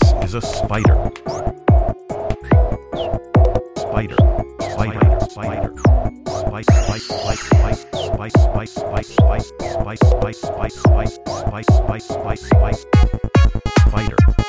This is a spider spider spider spider spice spice spice spice spice spice spice spice spice spice spice spice spice spice spice spice spider